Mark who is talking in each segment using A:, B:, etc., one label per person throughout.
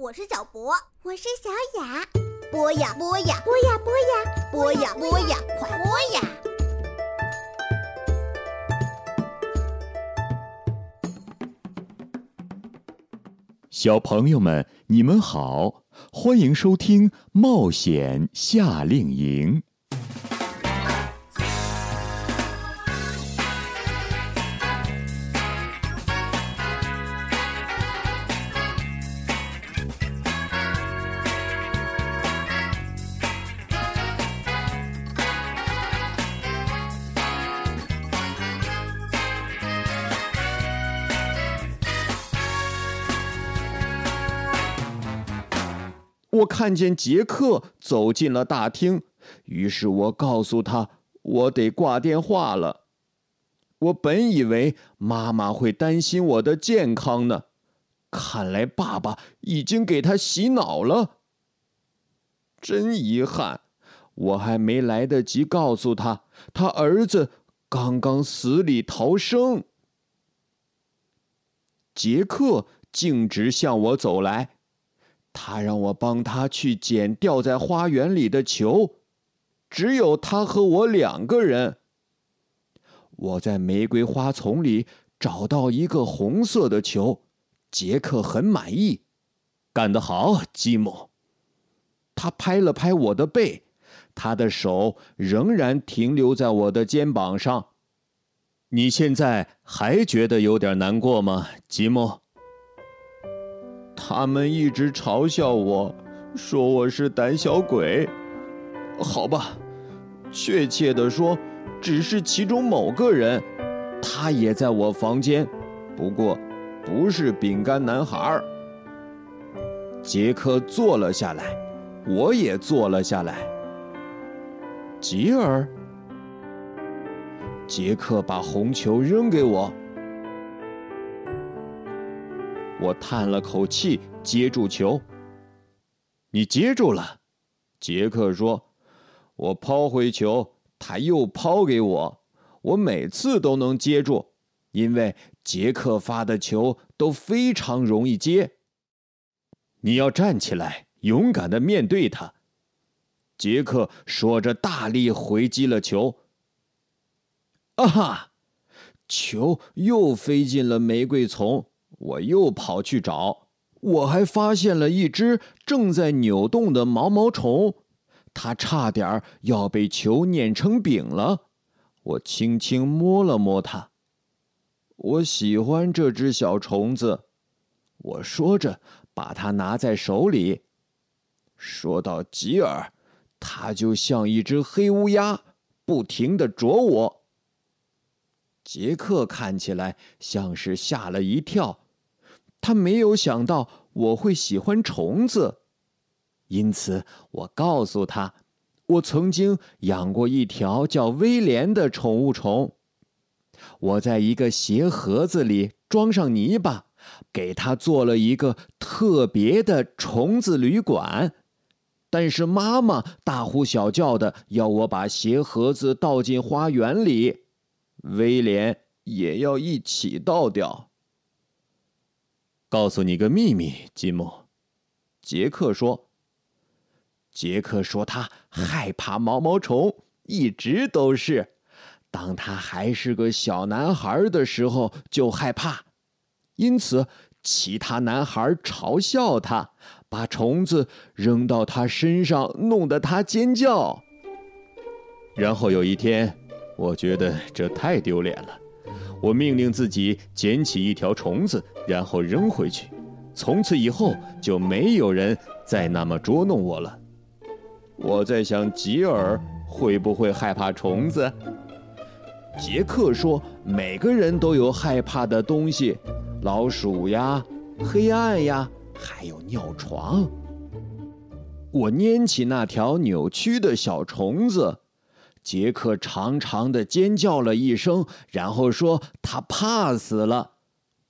A: 我是小博，
B: 我是小雅。
A: 播呀播呀
B: 播呀播呀
A: 播呀播呀，快播呀！
C: 小朋友们，你们好，欢迎收听《冒险夏令营》。我看见杰克走进了大厅，于是我告诉他，我得挂电话了。我本以为妈妈会担心我的健康呢，看来爸爸已经给他洗脑了。真遗憾，我还没来得及告诉他，他儿子刚刚死里逃生。杰克径直向我走来。他让我帮他去捡掉在花园里的球，只有他和我两个人。我在玫瑰花丛里找到一个红色的球，杰克很满意，干得好，吉姆。他拍了拍我的背，他的手仍然停留在我的肩膀上。你现在还觉得有点难过吗，吉姆？他们一直嘲笑我，说我是胆小鬼。好吧，确切的说，只是其中某个人，他也在我房间，不过不是饼干男孩。杰克坐了下来，我也坐了下来。吉尔，杰克把红球扔给我。我叹了口气，接住球。你接住了，杰克说：“我抛回球，他又抛给我，我每次都能接住，因为杰克发的球都非常容易接。”你要站起来，勇敢的面对他。杰克说着，大力回击了球。啊哈！球又飞进了玫瑰丛。我又跑去找，我还发现了一只正在扭动的毛毛虫，它差点要被球碾成饼了。我轻轻摸了摸它，我喜欢这只小虫子。我说着，把它拿在手里。说到吉尔，它就像一只黑乌鸦，不停的啄我。杰克看起来像是吓了一跳。他没有想到我会喜欢虫子，因此我告诉他，我曾经养过一条叫威廉的宠物虫。我在一个鞋盒子里装上泥巴，给它做了一个特别的虫子旅馆。但是妈妈大呼小叫的要我把鞋盒子倒进花园里，威廉也要一起倒掉。告诉你个秘密，吉姆，杰克说。杰克说他害怕毛毛虫，一直都是。当他还是个小男孩的时候就害怕，因此其他男孩嘲笑他，把虫子扔到他身上，弄得他尖叫。然后有一天，我觉得这太丢脸了。我命令自己捡起一条虫子，然后扔回去。从此以后，就没有人再那么捉弄我了。我在想，吉尔会不会害怕虫子？杰克说：“每个人都有害怕的东西，老鼠呀，黑暗呀，还有尿床。”我拈起那条扭曲的小虫子。杰克长长的尖叫了一声，然后说：“他怕死了。”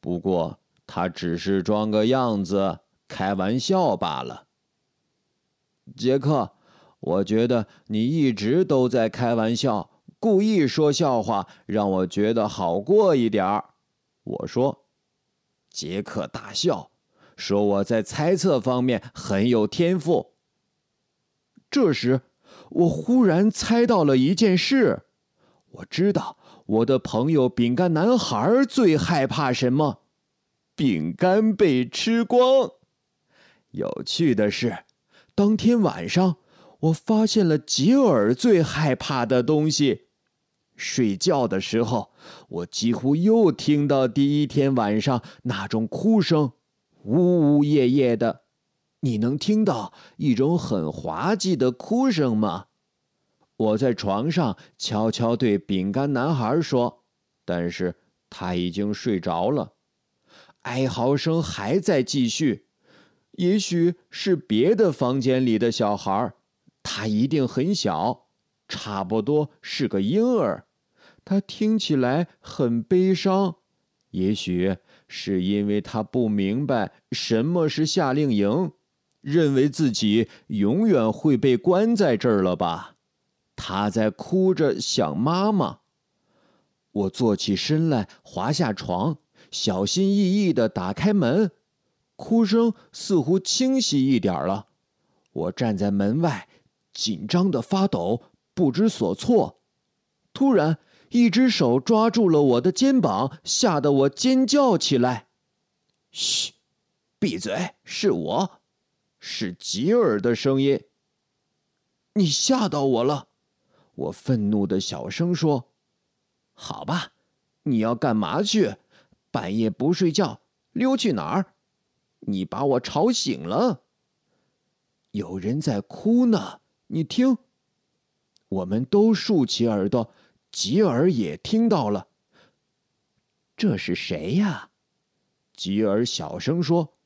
C: 不过他只是装个样子，开玩笑罢了。杰克，我觉得你一直都在开玩笑，故意说笑话，让我觉得好过一点儿。我说。杰克大笑，说我在猜测方面很有天赋。这时，我忽然猜到了一件事，我知道我的朋友饼干男孩最害怕什么：饼干被吃光。有趣的是，当天晚上，我发现了吉尔最害怕的东西。睡觉的时候，我几乎又听到第一天晚上那种哭声，呜呜咽咽的。你能听到一种很滑稽的哭声吗？我在床上悄悄对饼干男孩说，但是他已经睡着了。哀嚎声还在继续，也许是别的房间里的小孩，他一定很小，差不多是个婴儿。他听起来很悲伤，也许是因为他不明白什么是夏令营，认为自己永远会被关在这儿了吧？他在哭着想妈妈。我坐起身来，滑下床，小心翼翼地打开门，哭声似乎清晰一点了。我站在门外，紧张的发抖，不知所措。突然。一只手抓住了我的肩膀，吓得我尖叫起来。“嘘，闭嘴！是我，是吉尔的声音。”你吓到我了，我愤怒的小声说。“好吧，你要干嘛去？半夜不睡觉，溜去哪儿？你把我吵醒了。有人在哭呢，你听。”我们都竖起耳朵。吉尔也听到了。这是谁呀？吉尔小声说：“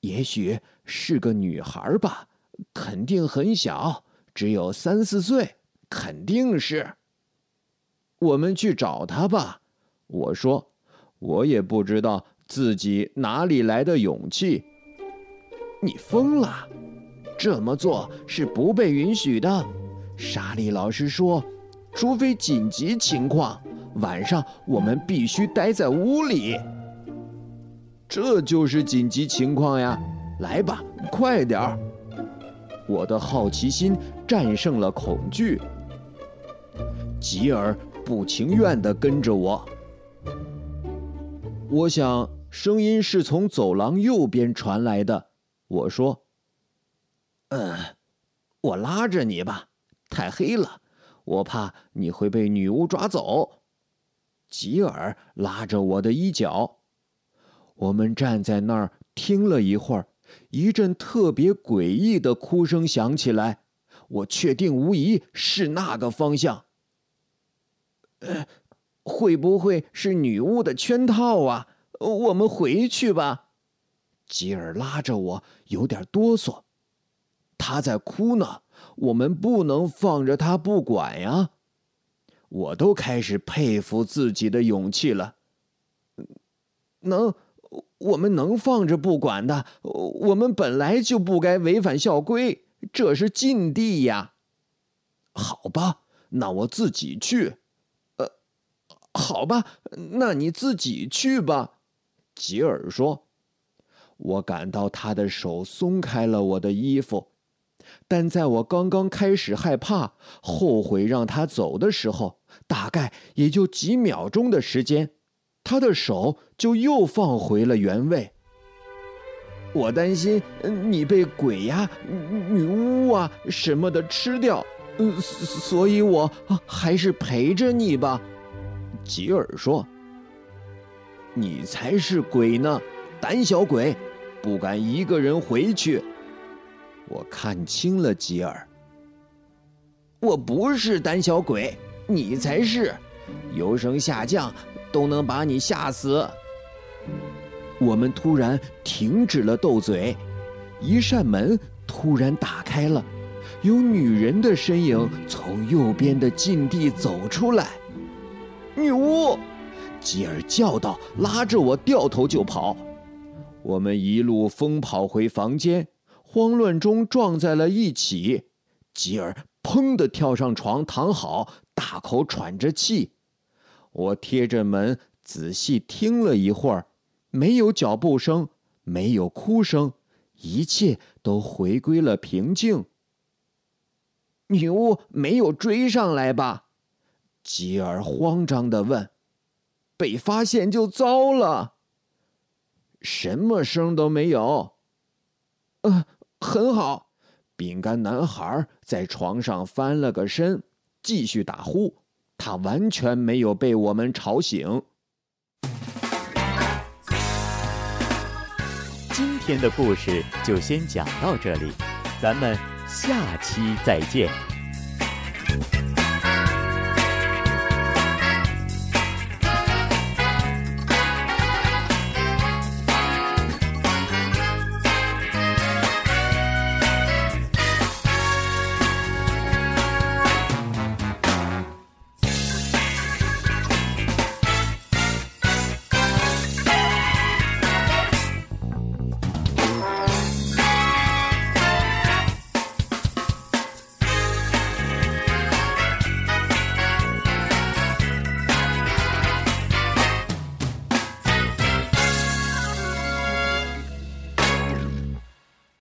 C: 也许是个女孩吧，肯定很小，只有三四岁，肯定是。”我们去找她吧。我说：“我也不知道自己哪里来的勇气。”你疯了！这么做是不被允许的。莎莉老师说。除非紧急情况，晚上我们必须待在屋里。这就是紧急情况呀！来吧，快点儿！我的好奇心战胜了恐惧。吉尔不情愿地跟着我。我想声音是从走廊右边传来的。我说：“嗯，我拉着你吧，太黑了。”我怕你会被女巫抓走。吉尔拉着我的衣角，我们站在那儿听了一会儿，一阵特别诡异的哭声响起来。我确定无疑是那个方向。呃，会不会是女巫的圈套啊？我们回去吧。吉尔拉着我，有点哆嗦。他在哭呢。我们不能放着他不管呀！我都开始佩服自己的勇气了。能，我们能放着不管的？我们本来就不该违反校规，这是禁地呀。好吧，那我自己去。呃，好吧，那你自己去吧。吉尔说。我感到他的手松开了我的衣服。但在我刚刚开始害怕、后悔让他走的时候，大概也就几秒钟的时间，他的手就又放回了原位。我担心你被鬼呀、女巫啊什么的吃掉，所以我还是陪着你吧。”吉尔说。“你才是鬼呢，胆小鬼，不敢一个人回去。”我看清了吉尔。我不是胆小鬼，你才是。优声下降都能把你吓死。我们突然停止了斗嘴，一扇门突然打开了，有女人的身影从右边的禁地走出来。女巫！吉尔叫道，拉着我掉头就跑。我们一路疯跑回房间。慌乱中撞在了一起，吉尔砰的跳上床，躺好，大口喘着气。我贴着门仔细听了一会儿，没有脚步声，没有哭声，一切都回归了平静。女巫没有追上来吧？吉尔慌张的问。被发现就糟了。什么声都没有。呃，很好。饼干男孩在床上翻了个身，继续打呼。他完全没有被我们吵醒。
D: 今天的故事就先讲到这里，咱们下期再见。